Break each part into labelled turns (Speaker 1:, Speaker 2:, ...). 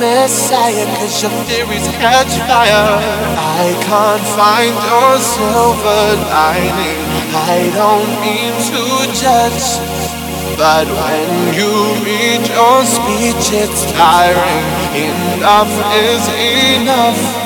Speaker 1: messiah, cause your theories catch fire. I can't find your silver lining. I don't mean to judge. But when you read your speech, it's tiring. Enough is enough.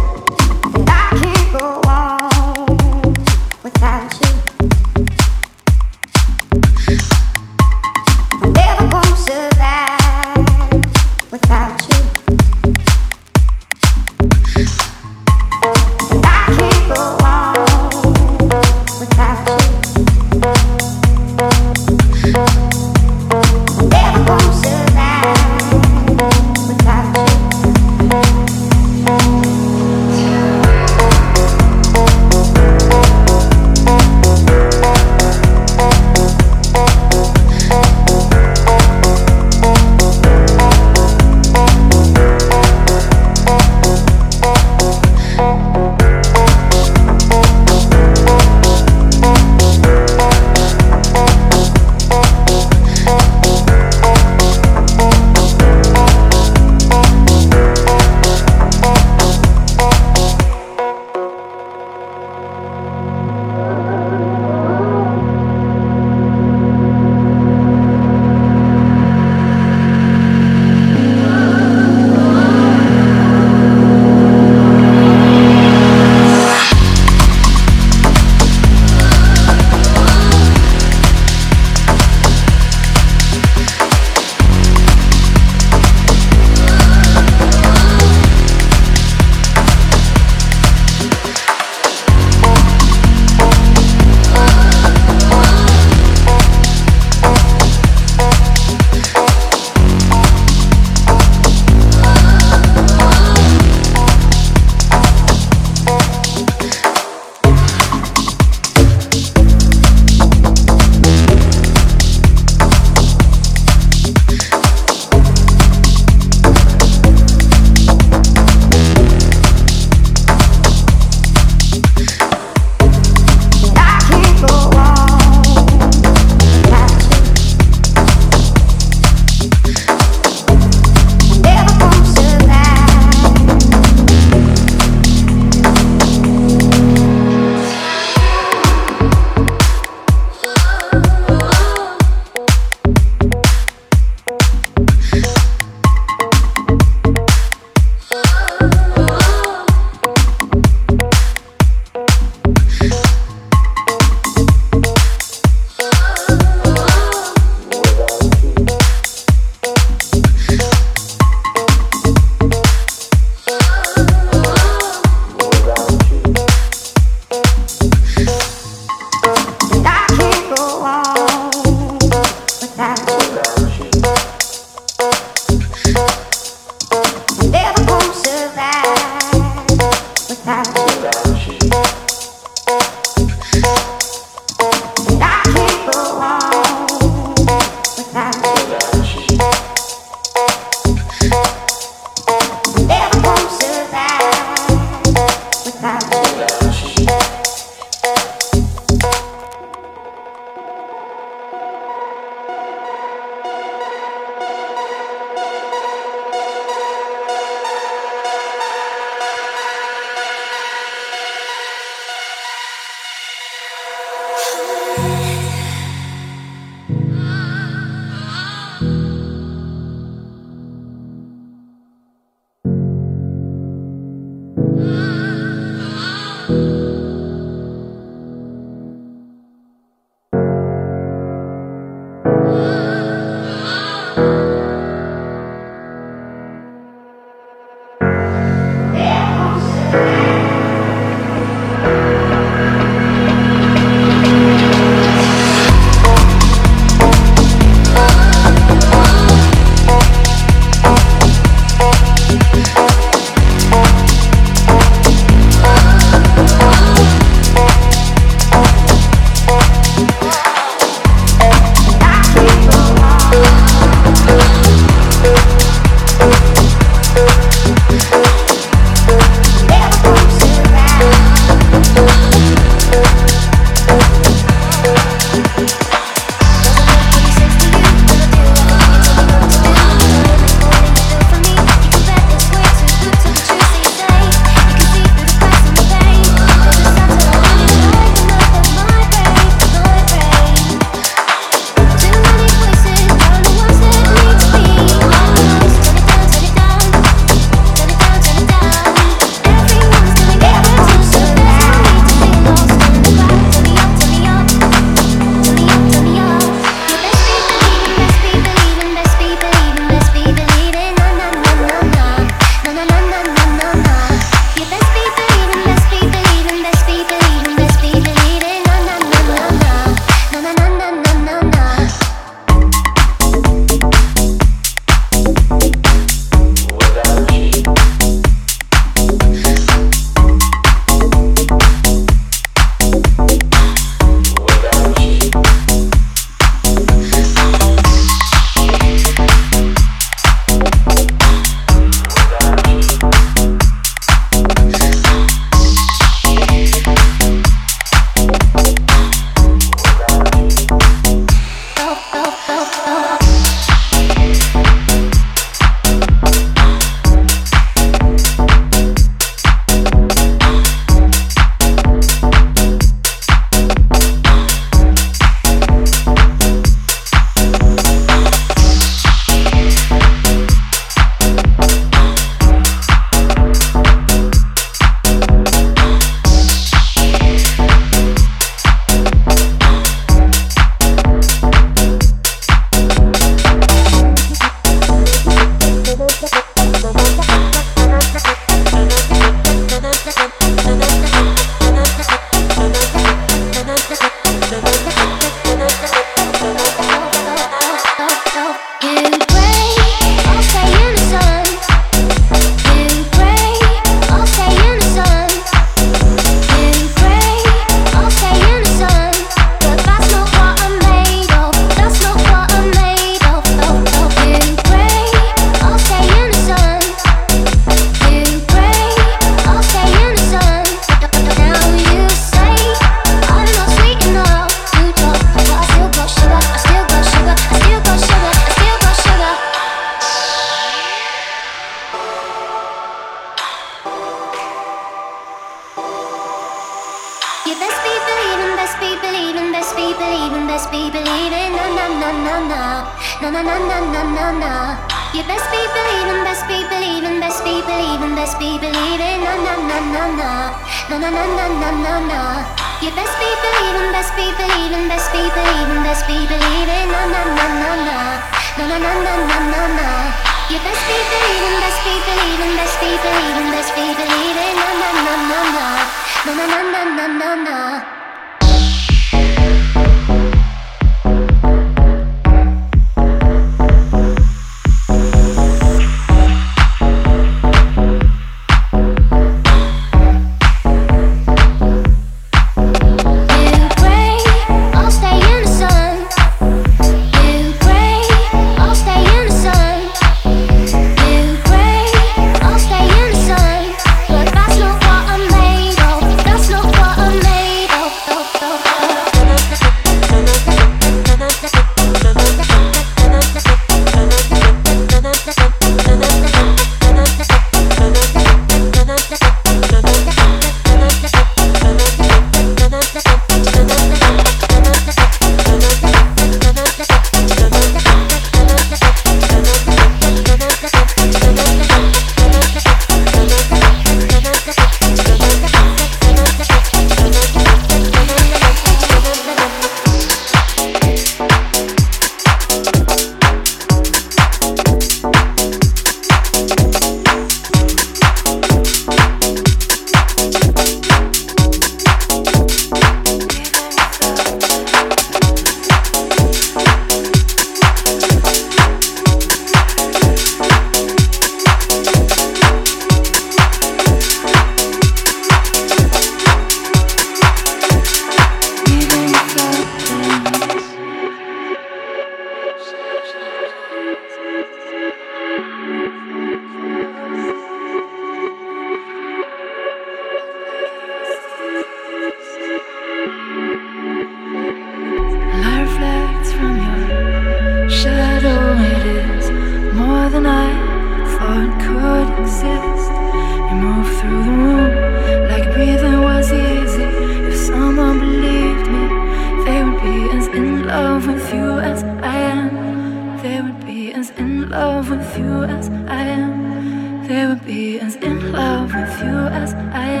Speaker 2: with you as I am. They would be as in love with you as I am.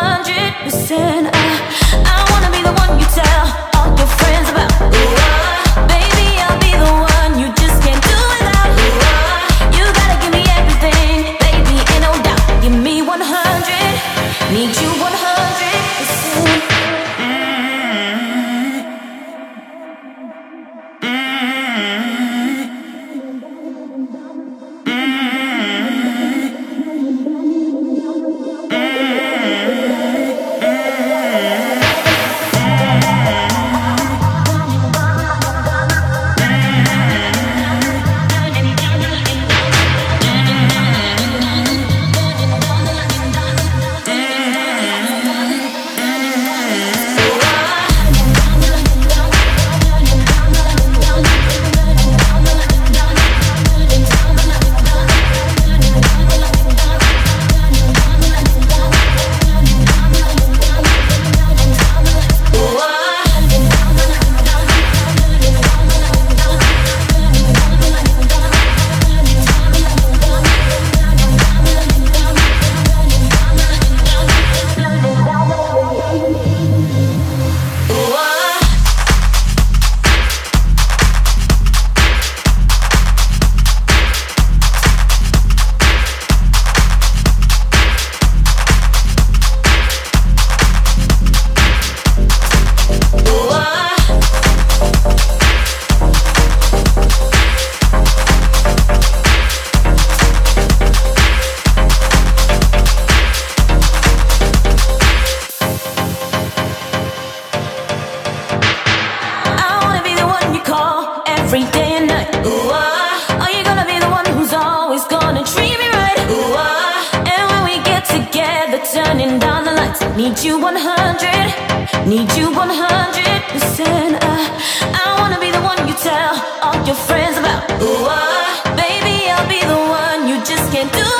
Speaker 2: 100%. I, I wanna be the one you tell all your friends about. Ooh, every day and night. Ooh, ah. Are you gonna be the one who's always gonna treat me right? Ooh, ah. And when we get together, turning down the lights, need you 100, need you 100 percent. I, I wanna be the one you tell all your friends about. Ooh, ah. baby, I'll be the one you just can't do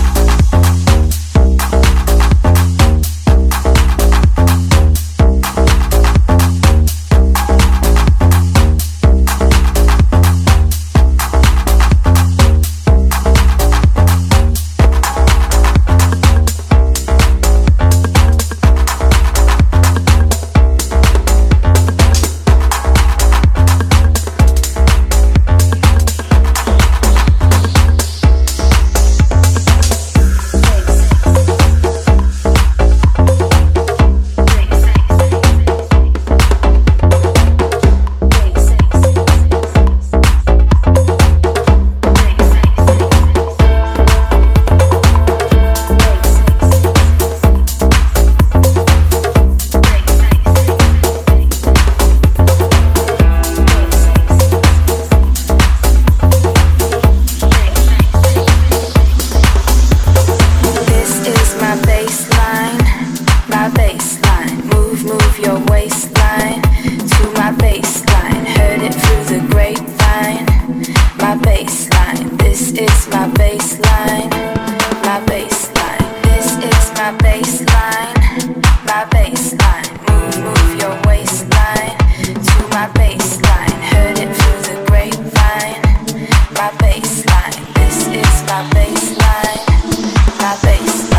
Speaker 3: my.